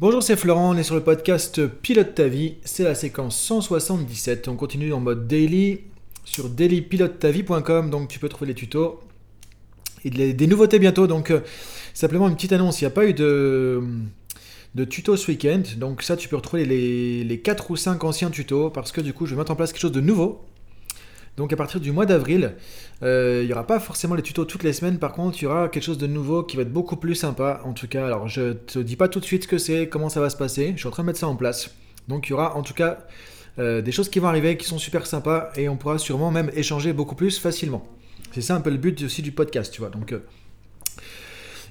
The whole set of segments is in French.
Bonjour, c'est Florent, on est sur le podcast Pilote ta vie, c'est la séquence 177. On continue en mode daily sur dailypilotetavie.com, donc tu peux trouver les tutos et des nouveautés bientôt. Donc, euh, simplement une petite annonce. Il n'y a pas eu de, de tutos ce week-end, donc ça, tu peux retrouver les, les 4 ou 5 anciens tutos parce que du coup, je vais mettre en place quelque chose de nouveau donc à partir du mois d'avril, euh, il n'y aura pas forcément les tutos toutes les semaines, par contre il y aura quelque chose de nouveau qui va être beaucoup plus sympa. En tout cas, alors je te dis pas tout de suite ce que c'est, comment ça va se passer, je suis en train de mettre ça en place. Donc il y aura en tout cas euh, des choses qui vont arriver qui sont super sympas et on pourra sûrement même échanger beaucoup plus facilement. C'est ça un peu le but aussi du podcast, tu vois. Donc euh,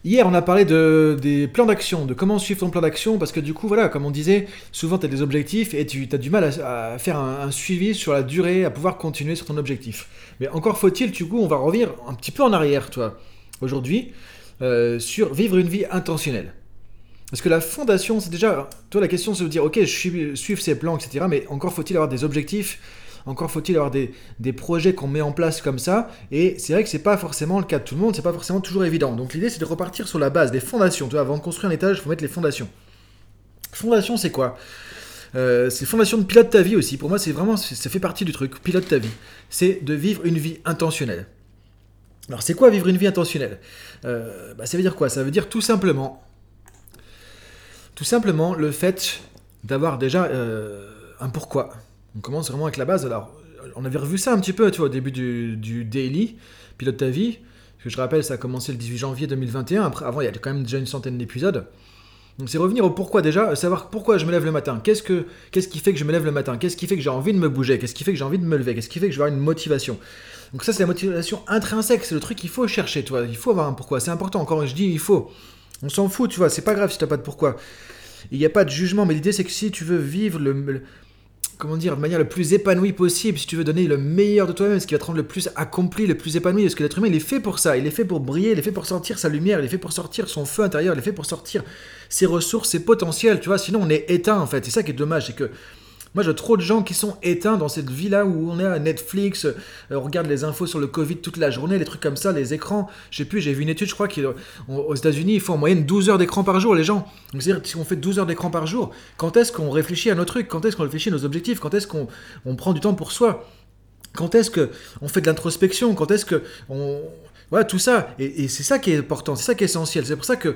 Hier, on a parlé de, des plans d'action, de comment suivre ton plan d'action, parce que du coup, voilà, comme on disait, souvent tu as des objectifs et tu as du mal à, faire un, suivi sur la durée, à pouvoir continuer sur ton objectif. Mais encore faut-il, du coup, on va revenir un petit peu en arrière, toi, aujourd'hui, euh, sur vivre une vie intentionnelle. Parce que la fondation, c'est déjà, toi, la question, c'est de dire, ok, je suis, ces plans, etc., mais encore faut-il avoir des objectifs encore faut-il avoir des, projets qu'on met en place comme ça. Et c'est vrai que c'est pas forcément le cas de tout le monde, c'est pas forcément toujours évident. Donc l'idée c'est de repartir sur la base des fondations. Tu vois, avant de construire un étage, il faut mettre les fondations. Fondation, c'est quoi? Euh, c'est fondation de pilote ta vie aussi. Pour moi, c'est vraiment, ça fait partie du truc. Pilote ta vie. C'est de vivre une vie intentionnelle. Alors, c'est quoi vivre une vie intentionnelle? Euh, bah, Ça veut dire quoi? Ça veut dire tout simplement, tout simplement le fait d'avoir déjà euh, un pourquoi. On commence vraiment avec la base. Alors, on avait revu ça un petit peu, tu vois, au début du, daily, pilote ta vie. que je rappelle, ça a commencé le 18 janvier 2021. Après, avant, il y a quand même déjà une centaine d'épisodes. Donc c'est revenir au pourquoi déjà, savoir pourquoi je me lève le matin. Qu'est-ce, que, qu'est-ce qui fait que je me lève le matin? Qu'est-ce qui fait que j'ai envie de me bouger? Qu'est-ce qui fait que j'ai envie de me lever? Qu'est-ce qui fait que je vais avoir une motivation? Donc ça c'est la motivation intrinsèque, c'est le truc qu'il faut chercher, toi. Il faut avoir un pourquoi. C'est important. Encore, je dis il faut. On s'en fout, tu vois. C'est pas grave si t'as pas de pourquoi. Il n'y a pas de jugement, mais l'idée c'est que si tu veux vivre le comment dire, de manière le plus épanouie possible, si tu veux donner le meilleur de toi-même, ce qui va te rendre le plus accompli, le plus épanoui, parce que l'être humain, il est fait pour ça, il est fait pour briller, il est fait pour sortir sa lumière, il est fait pour sortir son feu intérieur, il est fait pour sortir ses ressources, ses potentiels, tu vois, sinon on est éteint en fait, c'est ça qui est dommage, c'est que moi, j'ai trop de gens qui sont éteints dans cette vie-là où on est à Netflix, euh, on regarde les infos sur le Covid toute la journée, les trucs comme ça, les écrans. Je sais plus, j'ai vu une étude, je crois qu'aux États-Unis, il faut en moyenne 12 heures d'écran par jour, les gens. Donc, c'est-à-dire, si on fait 12 heures d'écran par jour, quand est-ce qu'on réfléchit à nos trucs? Quand est-ce qu'on réfléchit à nos objectifs? Quand est-ce qu'on on prend du temps pour soi? Quand est-ce que on fait de l'introspection? Quand est-ce que on voilà tout ça et, c'est ça qui est important, c'est ça qui est essentiel. C'est pour ça que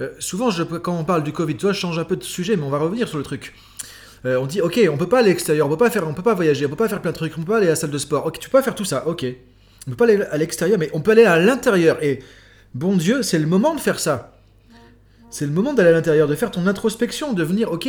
euh, souvent, quand on parle du Covid, toi, je change un peu de sujet, mais on va revenir sur le truc. Euh, on dit ok, on peut pas aller à l'extérieur, on peut pas faire, on peut pas voyager, on peut pas faire plein de trucs, on peut pas aller à la salle de sport. Ok, tu peux pas faire tout ça, ok. On peut pas aller à l'extérieur, mais on peut aller à l'intérieur. Et bon Dieu, c'est le moment de faire ça. C'est le moment d'aller à l'intérieur, de faire ton introspection, de venir, ok,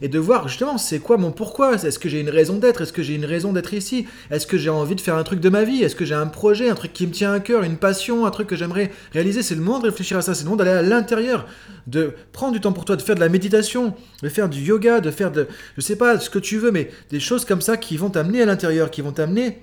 et de voir justement c'est quoi mon pourquoi? Est-ce que j'ai une raison d'être? Est-ce que j'ai une raison d'être ici? Est-ce que j'ai envie de faire un truc de ma vie? Est-ce que j'ai un projet, un truc qui me tient à cœur, une passion, un truc que j'aimerais réaliser? C'est le moment de réfléchir à ça, c'est le moment d'aller à l'intérieur, de prendre du temps pour toi, de faire de la méditation, de faire du yoga, de faire de, je sais pas, ce que tu veux, mais des choses comme ça qui vont t'amener à l'intérieur, qui vont t'amener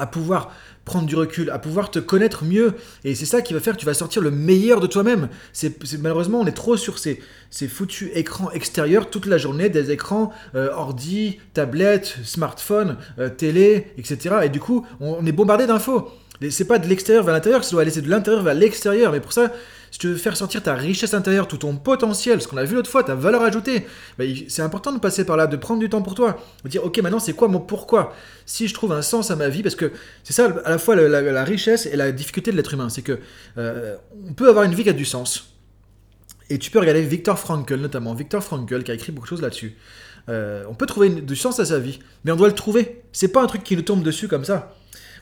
à pouvoir prendre du recul, à pouvoir te connaître mieux. Et c'est ça qui va faire que tu vas sortir le meilleur de toi-même. C'est, malheureusement, on est trop sur ces, foutus écrans extérieurs toute la journée, des écrans euh, ordi, tablette, smartphone, euh, télé, etc. Et du coup, on, est bombardé d'infos. C'est pas de l'extérieur vers l'intérieur, ça doit aller, c'est de l'intérieur vers l'extérieur. Mais pour ça, si tu veux faire sortir ta richesse intérieure, tout ton potentiel, ce qu'on a vu l'autre fois, ta valeur ajoutée, bah, c'est important de passer par là, de prendre du temps pour toi, de dire ok maintenant c'est quoi mon pourquoi? Si je trouve un sens à ma vie, parce que c'est ça à la fois la, richesse et la difficulté de l'être humain, c'est que euh, on peut avoir une vie qui a du sens. Et tu peux regarder Victor Frankl notamment, Victor Frankl qui a écrit beaucoup de choses là-dessus. Euh, on peut trouver du sens à sa vie, mais on doit le trouver. C'est pas un truc qui nous tombe dessus comme ça.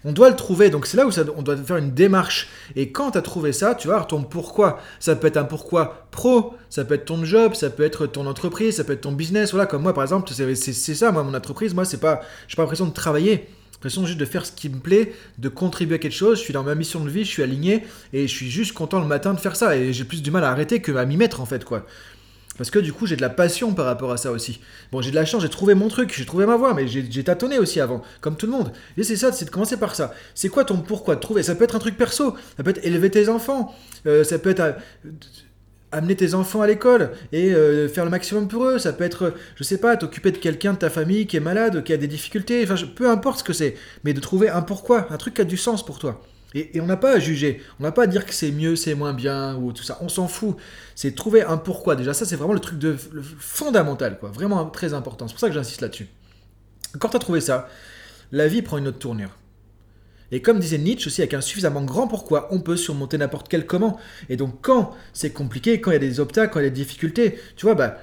On doit le trouver, donc c'est là où on doit faire une démarche. Et quand tu as trouvé ça, tu vas ton pourquoi. Ça peut être un pourquoi pro, ça peut être ton job, ça peut être ton entreprise, ça peut être ton business. Voilà, comme moi par exemple, c'est ça, moi, mon entreprise, moi, c'est pas, j'ai pas l'impression de travailler. L'impression juste de faire ce qui me plaît, de contribuer à quelque chose. Je suis dans ma mission de vie, je suis aligné et je suis juste content le matin de faire ça. Et j'ai plus du mal à arrêter que à m'y mettre en fait, quoi. Parce que du coup, j'ai de la passion par rapport à ça aussi. Bon, j'ai de la chance, j'ai trouvé mon truc, j'ai trouvé ma voie, mais j'ai tâtonné aussi avant, comme tout le monde. Et c'est ça, c'est de commencer par ça. C'est quoi ton pourquoi de trouver? Ça peut être un truc perso, ça peut être élever tes enfants, euh, ça peut être euh, amener tes enfants à l'école et euh, faire le maximum pour eux. Ça peut être, je sais pas, t'occuper de quelqu'un de ta famille qui est malade, qui a des difficultés, peu importe ce que c'est, mais de trouver un pourquoi, un truc qui a du sens pour toi. Et, on n'a pas à juger, on n'a pas à dire que c'est mieux, c'est moins bien, ou tout ça. On s'en fout. C'est trouver un pourquoi. Déjà, ça, c'est vraiment le truc de, fondamental, quoi. Vraiment très important. C'est pour ça que j'insiste là-dessus. Quand tu as trouvé ça, la vie prend une autre tournure. Et comme disait Nietzsche aussi, avec un suffisamment grand pourquoi, on peut surmonter n'importe quel comment. Et donc quand c'est compliqué, quand il y a des obstacles, quand il y a des difficultés, tu vois, bah,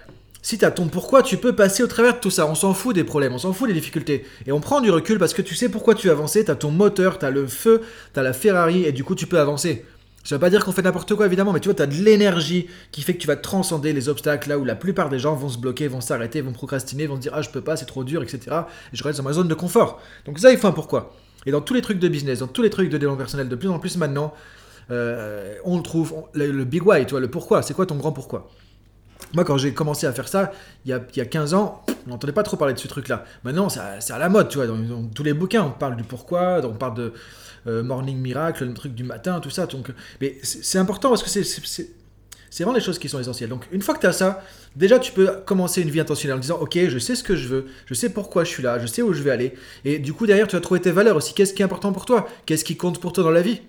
si tu as ton pourquoi, tu peux passer au travers de tout ça. On s'en fout des problèmes, on s'en fout des difficultés. Et on prend du recul parce que tu sais pourquoi tu as avancé, tu as ton moteur, tu as le feu, tu as la Ferrari, et du coup tu peux avancer. Ça veut pas dire qu'on fait n'importe quoi évidemment, mais tu vois, tu as de l'énergie qui fait que tu vas transcender les obstacles là où la plupart des gens vont se bloquer, vont s'arrêter, vont procrastiner, vont se dire ah je peux pas, c'est trop dur, etc. Et je reste dans ma zone de confort. Donc ça, il faut un pourquoi. Et dans tous les trucs de business, dans tous les trucs de développement personnel, de plus en plus maintenant, euh, on le trouve, le, big why, tu vois, le pourquoi, c'est quoi ton grand pourquoi? Moi, quand j'ai commencé à faire ça, il y a, il y a 15 ans, on n'entendait pas trop parler de ce truc-là. Maintenant, c'est à la mode, tu vois. Dans, tous les bouquins, on parle du pourquoi, on parle de euh, Morning Miracle, le truc du matin, tout ça. Donc, mais c'est important parce que c'est vraiment les choses qui sont essentielles. Donc, une fois que tu as ça, déjà, tu peux commencer une vie intentionnelle en disant Ok, je sais ce que je veux, je sais pourquoi je suis là, je sais où je vais aller. Et du coup, derrière, tu vas trouver tes valeurs aussi. Qu'est-ce qui est important pour toi? Qu'est-ce qui compte pour toi dans la vie?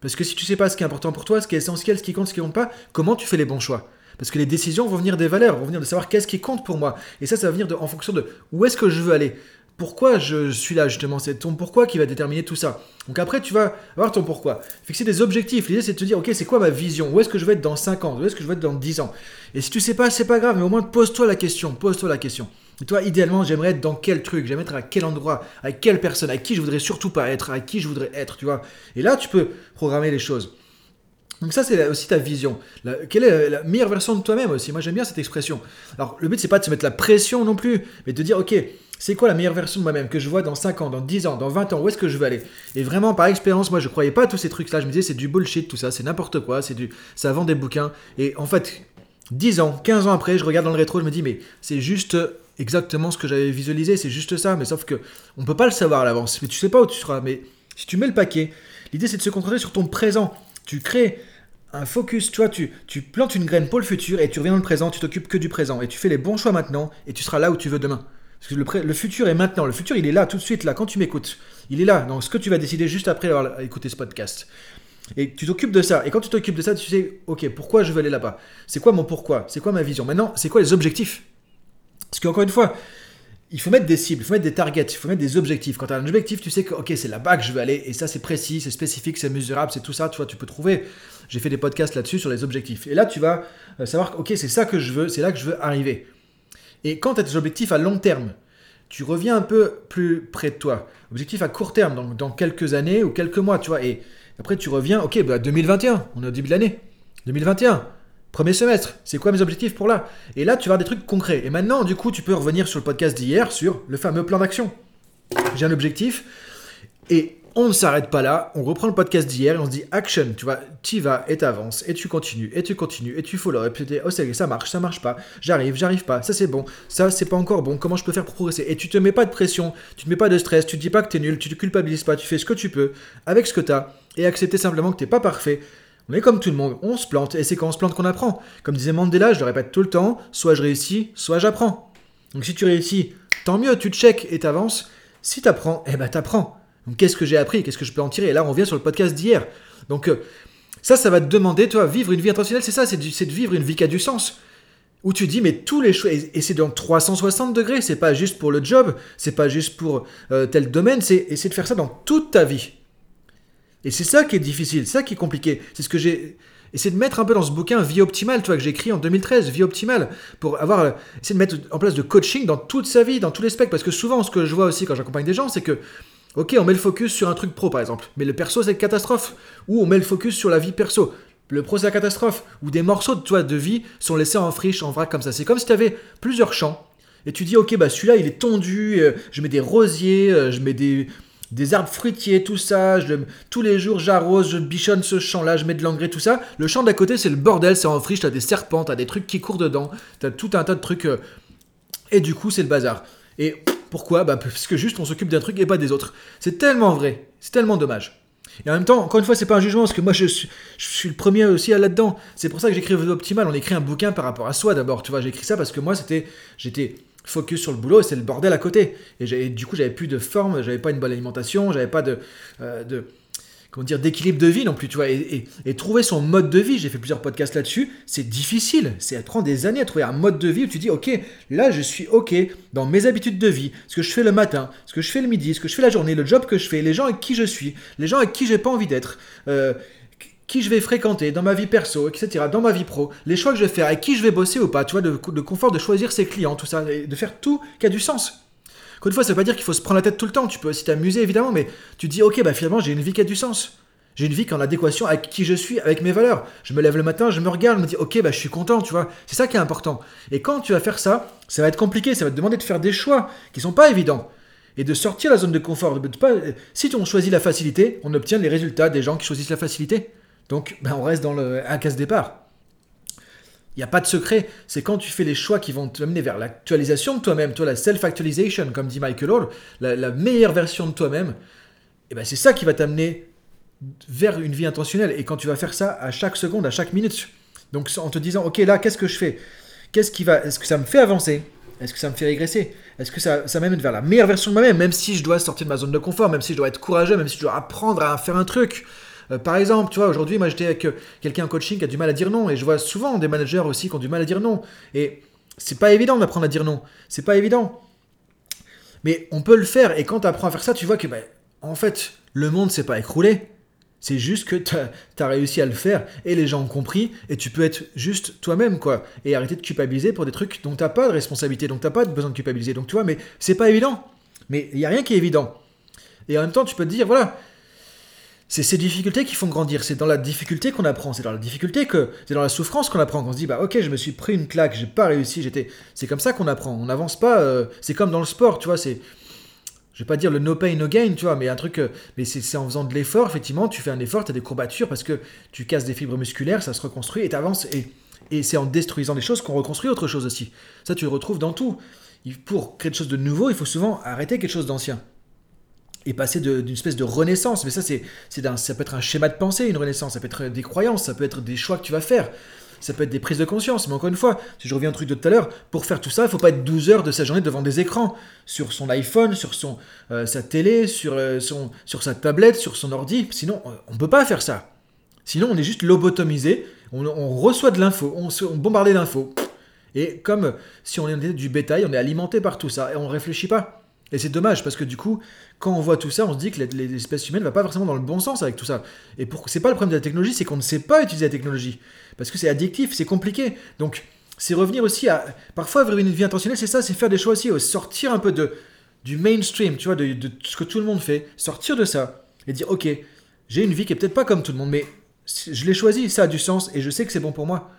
Parce que si tu sais pas ce qui est important pour toi, ce qui est essentiel, ce qui compte, ce qui compte pas, comment tu fais les bons choix? Parce que les décisions vont venir des valeurs, vont venir de savoir qu'est-ce qui compte pour moi. Et ça, ça va venir de, en fonction de où est-ce que je veux aller. Pourquoi je suis là justement? C'est ton pourquoi qui va déterminer tout ça. Donc après, tu vas avoir ton pourquoi. Fixer des objectifs. L'idée, c'est de te dire, ok, c'est quoi ma vision? Où est-ce que je vais être dans 5 ans? Où est-ce que je vais être dans 10 ans? Et si tu sais pas, c'est pas grave, mais au moins pose-toi la question. Pose-toi la question. Et toi, idéalement, j'aimerais être dans quel truc? J'aimerais être à quel endroit? Avec quelle personne? Avec qui je voudrais surtout pas être? Avec qui je voudrais être, tu vois? Et là, tu peux programmer les choses. Donc ça, c'est aussi ta vision. quelle est la meilleure version de toi-même aussi? Moi, j'aime bien cette expression. Alors, le but, c'est pas de se mettre la pression non plus, mais de dire, ok, c'est quoi la meilleure version de moi-même que je vois dans 5 ans, dans 10 ans, dans 20 ans? Où est-ce que je veux aller? Et vraiment, par expérience, moi, je croyais pas à tous ces trucs-là. Je me disais, c'est du bullshit, tout ça, c'est n'importe quoi, c'est du, ça vend des bouquins. Et en fait, 10 ans, 15 ans après, je regarde dans le rétro, je me dis, mais c'est juste exactement ce que j'avais visualisé, c'est juste ça. Mais sauf que on peut pas le savoir à l'avance. Mais tu sais pas où tu seras. Mais si tu mets le paquet, l'idée, c'est de se concentrer sur ton présent. Tu crées un focus, tu vois, tu, tu plantes une graine pour le futur et tu reviens dans le présent, tu t'occupes que du présent et tu fais les bons choix maintenant et tu seras là où tu veux demain. Parce que le, le, futur est maintenant, le futur il est là tout de suite, là, quand tu m'écoutes. Il est là, dans ce que tu vas décider juste après avoir écouté ce podcast. Et tu t'occupes de ça. Et quand tu t'occupes de ça, tu sais, ok, pourquoi je veux aller là-bas? C'est quoi mon pourquoi? C'est quoi ma vision? Maintenant, c'est quoi les objectifs? Parce qu'encore une fois, il faut mettre des cibles, il faut mettre des targets, il faut mettre des objectifs. Quand tu as un objectif, tu sais que c'est là-bas que je veux aller, et ça c'est précis, c'est spécifique, c'est mesurable, c'est tout ça, tu vois, tu peux trouver. J'ai fait des podcasts là-dessus sur les objectifs. Et là, tu vas euh, savoir, ok, c'est ça que je veux, c'est là que je veux arriver. Et quand tu as des objectifs à long terme, tu reviens un peu plus près de toi. Objectif à court terme, donc dans quelques années ou quelques mois, tu vois. Et après, tu reviens, ok, bah 2021, on est au début de l'année. 2021, Premier semestre, c'est quoi mes objectifs pour là? Et là, tu vas avoir des trucs concrets. Et maintenant, du coup, tu peux revenir sur le podcast d'hier sur le fameux plan d'action. J'ai un objectif et on ne s'arrête pas là. On reprend le podcast d'hier et on se dit action. Tu vois, tu vas et tu avances et tu continues et tu continues et tu follow et puis oh ça marche, ça marche pas. J'arrive, j'arrive pas. Ça c'est bon, ça c'est pas encore bon. Comment je peux faire pour progresser? Et tu te mets pas de pression, tu te mets pas de stress, tu te dis pas que tu es nul, tu te culpabilises pas, tu fais ce que tu peux avec ce que tu as et accepter simplement que tu n'es pas parfait on est comme tout le monde, on se plante, et c'est quand on se plante qu'on apprend. Comme disait Mandela, je le répète tout le temps, soit je réussis, soit j'apprends. Donc si tu réussis, tant mieux, tu te check et t'avances. Si t'apprends, eh ben t'apprends. Donc qu'est-ce que j'ai appris, qu'est-ce que je peux en tirer? Et là, on vient sur le podcast d'hier. Donc euh, ça, ça va te demander, toi, vivre une vie intentionnelle, c'est ça, c'est de vivre une vie qui a du sens. Où tu dis, mais tous les choix, et c'est dans 360 degrés, c'est pas juste pour le job, c'est pas juste pour euh, tel domaine, c'est essayer de faire ça dans toute ta vie. Et c'est ça qui est difficile, c'est ça qui est compliqué. C'est ce que j'ai essayé de mettre un peu dans ce bouquin Vie optimale, toi, que j'ai écrit en 2013, Vie optimale, pour avoir essayer de mettre en place de coaching dans toute sa vie, dans tous les specs. Parce que souvent, ce que je vois aussi quand j'accompagne des gens, c'est que, ok, on met le focus sur un truc pro, par exemple, mais le perso, c'est une catastrophe. Ou on met le focus sur la vie perso. Le pro, c'est la catastrophe. Ou des morceaux de, toi, de vie sont laissés en friche, en vrac, comme ça. C'est comme si tu avais plusieurs champs. Et tu dis, ok, bah celui-là, il est tondu, euh, je mets des rosiers, euh, je mets des des arbres fruitiers, tout ça. Tous les jours, j'arrose, je bichonne ce champ-là, je mets de l'engrais, tout ça. Le champ d'à côté, c'est le bordel, c'est en friche, t'as des serpents, t'as des trucs qui courent dedans, t'as tout un tas de trucs. Euh, et du coup, c'est le bazar. Et pourquoi? Bah, Parce que juste on s'occupe d'un truc et pas des autres. C'est tellement vrai, c'est tellement dommage. Et en même temps, encore une fois, c'est pas un jugement, parce que moi, je suis, le premier aussi là-dedans. C'est pour ça que j'écris Optimal. On écrit un bouquin par rapport à soi d'abord. Tu vois, j'écris ça parce que moi, c'était, j'étais focus sur le boulot et c'est le bordel à côté. Et du coup, j'avais plus de forme, j'avais pas une bonne alimentation, j'avais pas de, euh, comment dire, d'équilibre de vie non plus, tu vois. Et, trouver son mode de vie, j'ai fait plusieurs podcasts là-dessus, c'est difficile. C'est prendre des années à trouver un mode de vie où tu dis, ok, là je suis ok dans mes habitudes de vie, ce que je fais le matin, ce que je fais le midi, ce que je fais la journée, le job que je fais, les gens avec qui je suis, les gens avec qui j'ai pas envie d'être. Euh, qui je vais fréquenter dans ma vie perso, etc., dans ma vie pro, les choix que je vais faire, avec qui je vais bosser ou pas, tu vois, le, confort de choisir ses clients, tout ça, de faire tout qui a du sens. Encore une fois, ça veut pas dire qu'il faut se prendre la tête tout le temps. Tu peux aussi t'amuser, évidemment, mais tu te dis, ok, bah finalement, j'ai une vie qui a du sens. J'ai une vie qui est en adéquation avec qui je suis, avec mes valeurs. Je me lève le matin, je me regarde, je me dis, ok, bah je suis content, tu vois. C'est ça qui est important. Et quand tu vas faire ça, ça va être compliqué, ça va te demander de faire des choix qui sont pas évidents. Et de sortir de la zone de confort. Si on choisit la facilité, on obtient les résultats des gens qui choisissent la facilité. Donc, ben, on reste dans le un casse-départ. Il n'y a pas de secret. C'est quand tu fais les choix qui vont te mener vers l'actualisation de toi-même, toi, la self-actualization, comme dit Michael Hall, la, meilleure version de toi-même, et eh ben c'est ça qui va t'amener vers une vie intentionnelle. Et quand tu vas faire ça à chaque seconde, à chaque minute, donc en te disant, ok, là, qu'est-ce que je fais? Qu'est-ce qui va Est-ce que ça me fait avancer? Est-ce que ça me fait régresser? Est-ce que ça, ça m'amène vers la meilleure version de moi-même, même si je dois sortir de ma zone de confort, même si je dois être courageux, même si je dois apprendre à faire un truc? Euh, par exemple, tu vois, aujourd'hui, moi j'étais avec euh, quelqu'un en coaching qui a du mal à dire non, et je vois souvent des managers aussi qui ont du mal à dire non. Et c'est pas évident d'apprendre à dire non. C'est pas évident. Mais on peut le faire, et quand tu apprends à faire ça, tu vois que, ben, en fait, le monde s'est pas écroulé. C'est juste que tu as, réussi à le faire et les gens ont compris et tu peux être juste toi-même quoi et arrêter de culpabiliser pour des trucs dont tu n'as pas de responsabilité, donc tu n'as pas besoin de culpabiliser. Donc tu vois, mais c'est pas évident. Mais il n'y a rien qui est évident. Et en même temps, tu peux te dire, voilà, c'est ces difficultés qui font grandir. C'est dans la difficulté qu'on apprend. C'est dans la difficulté que. C'est dans la souffrance qu'on apprend. Qu'on se dit, bah ok, je me suis pris une claque, j'ai pas réussi, j'étais. C'est comme ça qu'on apprend. On n'avance pas. Euh, c'est comme dans le sport, tu vois. C'est. Je vais pas dire le no pain, no gain, tu vois, mais un truc. Euh, mais c'est en faisant de l'effort, effectivement, tu fais un effort, tu as des courbatures parce que tu casses des fibres musculaires, ça se reconstruit et tu avances. Et, et c'est en détruisant des choses qu'on reconstruit autre chose aussi. Ça, tu le retrouves dans tout. Pour créer quelque chose de nouveau, il faut souvent arrêter quelque chose d'ancien et passer d'une espèce de renaissance. Mais ça, c'est, ça peut être un schéma de pensée, une renaissance. Ça peut être des croyances, ça peut être des choix que tu vas faire. Ça peut être des prises de conscience. Mais encore une fois, si je reviens au truc de tout à l'heure, pour faire tout ça, il ne faut pas être 12 heures de sa journée devant des écrans. Sur son iPhone, sur son, euh, sa télé, sur, euh, son, sur sa tablette, sur son ordi. Sinon, on ne peut pas faire ça. Sinon, on est juste lobotomisé. On, reçoit de l'info. On, on bombarde d'infos. Et comme si on était du bétail, on est alimenté par tout ça. Et on ne réfléchit pas. Et c'est dommage parce que du coup, quand on voit tout ça, on se dit que l'espèce humaine ne va pas forcément dans le bon sens avec tout ça. Et pour c'est pas le problème de la technologie, c'est qu'on ne sait pas utiliser la technologie parce que c'est addictif, c'est compliqué. Donc c'est revenir aussi à parfois vivre une vie intentionnelle, c'est ça, c'est faire des choix aussi, sortir un peu de du mainstream, tu vois, de, de, ce que tout le monde fait, sortir de ça et dire ok, j'ai une vie qui est peut-être pas comme tout le monde, mais je l'ai choisi, ça a du sens et je sais que c'est bon pour moi.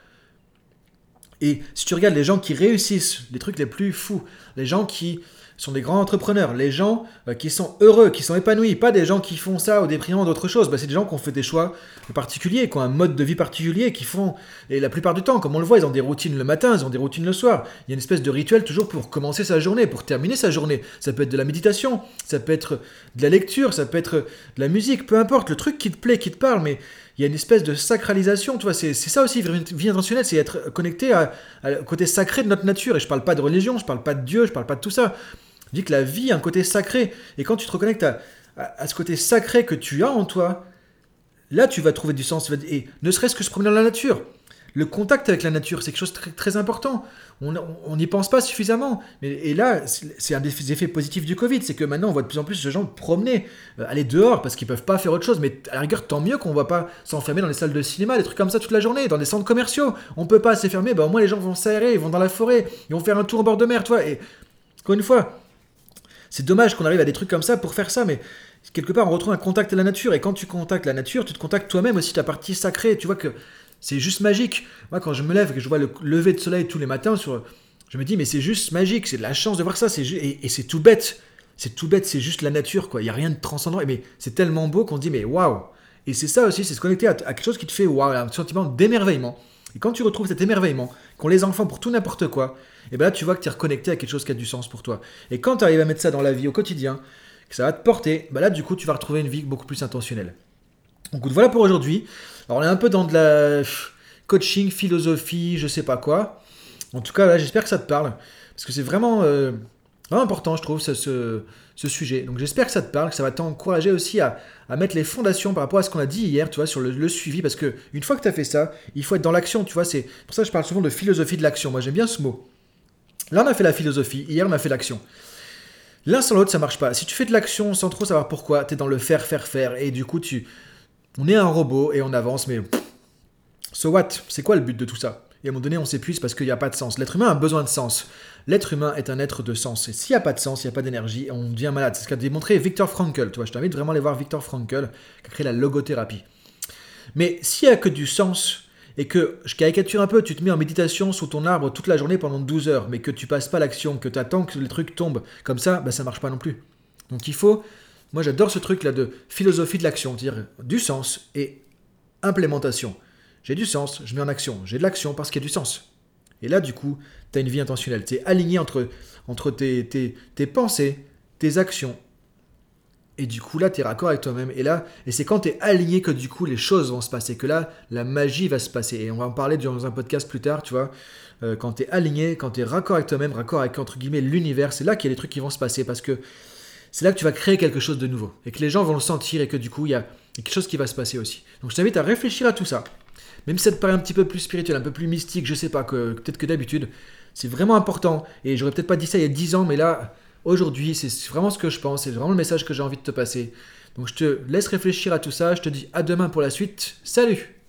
Et si tu regardes les gens qui réussissent, les trucs les plus fous, les gens qui sont des grands entrepreneurs, les gens euh, qui sont heureux, qui sont épanouis, pas des gens qui font ça au déprimant d'autre chose. Bah, c'est des gens qui ont fait des choix particuliers, qui ont un mode de vie particulier, qui font, et la plupart du temps, comme on le voit, ils ont des routines le matin, ils ont des routines le soir. Il y a une espèce de rituel toujours pour commencer sa journée, pour terminer sa journée. Ça peut être de la méditation, ça peut être de la lecture, ça peut être de la musique, peu importe, le truc qui te plaît, qui te parle, mais il y a une espèce de sacralisation, tu c'est ça aussi, vie intentionnelle, c'est être connecté à, côté sacré de notre nature. Et je parle pas de religion, je parle pas de Dieu, je parle pas de tout ça. Je dis que la vie a un côté sacré. Et quand tu te reconnectes à, ce côté sacré que tu as en toi, là, tu vas trouver du sens. Et ne serait-ce que se promener dans la nature. Le contact avec la nature, c'est quelque chose de très, important. On n'y pense pas suffisamment. Mais, et là, c'est un des effets positifs du Covid, c'est que maintenant, on voit de plus en plus de gens promener, euh, aller dehors parce qu'ils peuvent pas faire autre chose. Mais à la rigueur, tant mieux qu'on ne va pas s'enfermer dans les salles de cinéma, des trucs comme ça toute la journée, dans des centres commerciaux. On peut pas s'enfermer, ben, au moins les gens vont s'aérer, ils vont dans la forêt, ils vont faire un tour au bord de mer, tu vois. Et encore une fois, c'est dommage qu'on arrive à des trucs comme ça pour faire ça, mais quelque part on retrouve un contact à la nature. Et quand tu contactes la nature, tu te contactes toi-même aussi, ta partie sacrée. Tu vois que c'est juste magique. Moi, quand je me lève et que je vois le lever de soleil tous les matins, sur, je me dis, mais c'est juste magique, c'est de la chance de voir ça. C'est et, c'est tout bête. C'est tout bête, c'est juste la nature, quoi. Il n'y a rien de transcendant. Mais c'est tellement beau qu'on dit, mais waouh! Et c'est ça aussi, c'est se connecter à, quelque chose qui te fait waouh, un sentiment d'émerveillement. Et quand tu retrouves cet émerveillement, qu'ont les enfants pour tout n'importe quoi, et bien là tu vois que tu es reconnecté à quelque chose qui a du sens pour toi. Et quand tu arrives à mettre ça dans la vie au quotidien, que ça va te porter, ben là du coup tu vas retrouver une vie beaucoup plus intentionnelle. Donc voilà pour aujourd'hui. Alors on est un peu dans de la coaching, philosophie, je sais pas quoi. En tout cas là j'espère que ça te parle. Parce que c'est vraiment... Euh, important, je trouve, ce, ce, sujet. Donc j'espère que ça te parle, que ça va t'encourager aussi à, mettre les fondations par rapport à ce qu'on a dit hier, tu vois, sur le, suivi, parce que une fois que tu as fait ça, il faut être dans l'action, tu vois. C'est pour ça que je parle souvent de philosophie de l'action. Moi, j'aime bien ce mot. Là, on a fait la philosophie, hier, on a fait l'action. L'un sans l'autre, ça marche pas. Si tu fais de l'action sans trop savoir pourquoi, tu es dans le faire, faire, faire, et du coup, tu, on est un robot et on avance, mais so what? C'est quoi le but de tout ça? Et à un moment donné, on s'épuise parce qu'il n'y a pas de sens. L'être humain a besoin de sens. L'être humain est un être de sens. Et s'il n'y a pas de sens, il n'y a pas d'énergie, on devient malade. C'est ce qu'a démontré Victor Frankl. Tu vois, je t'invite vraiment à aller voir Victor Frankl, qui a créé la logothérapie. Mais s'il n'y a que du sens, et que je caricature un peu, tu te mets en méditation sous ton arbre toute la journée pendant 12 heures, mais que tu passes pas l'action, que tu attends que les trucs tombent comme ça, ben ça marche pas non plus. Donc il faut, moi j'adore ce truc là de philosophie de l'action, dire du sens et implémentation. J'ai du sens, je mets en action. J'ai de l'action parce qu'il y a du sens. Et là, du coup, tu as une vie intentionnelle. Tu es aligné entre, entre tes, tes, tes, pensées, tes actions. Et du coup, là, tu es raccord avec toi-même. Et là, et c'est quand tu es aligné que du coup, les choses vont se passer. Que là, la magie va se passer. Et on va en parler dans un podcast plus tard, tu vois. Euh, quand tu es aligné, quand tu es raccord avec toi-même, raccord avec, entre guillemets, l'univers, c'est là qu'il y a des trucs qui vont se passer. Parce que c'est là que tu vas créer quelque chose de nouveau. Et que les gens vont le sentir et que du coup, il y a quelque chose qui va se passer aussi. Donc, je t'invite à réfléchir à tout ça. Même si ça te paraît un petit peu plus spirituel, un peu plus mystique, je sais pas, que, peut-être que d'habitude, c'est vraiment important. Et j'aurais peut-être pas dit ça il y a 10 ans, mais là, aujourd'hui, c'est vraiment ce que je pense, c'est vraiment le message que j'ai envie de te passer. Donc je te laisse réfléchir à tout ça, je te dis à demain pour la suite. Salut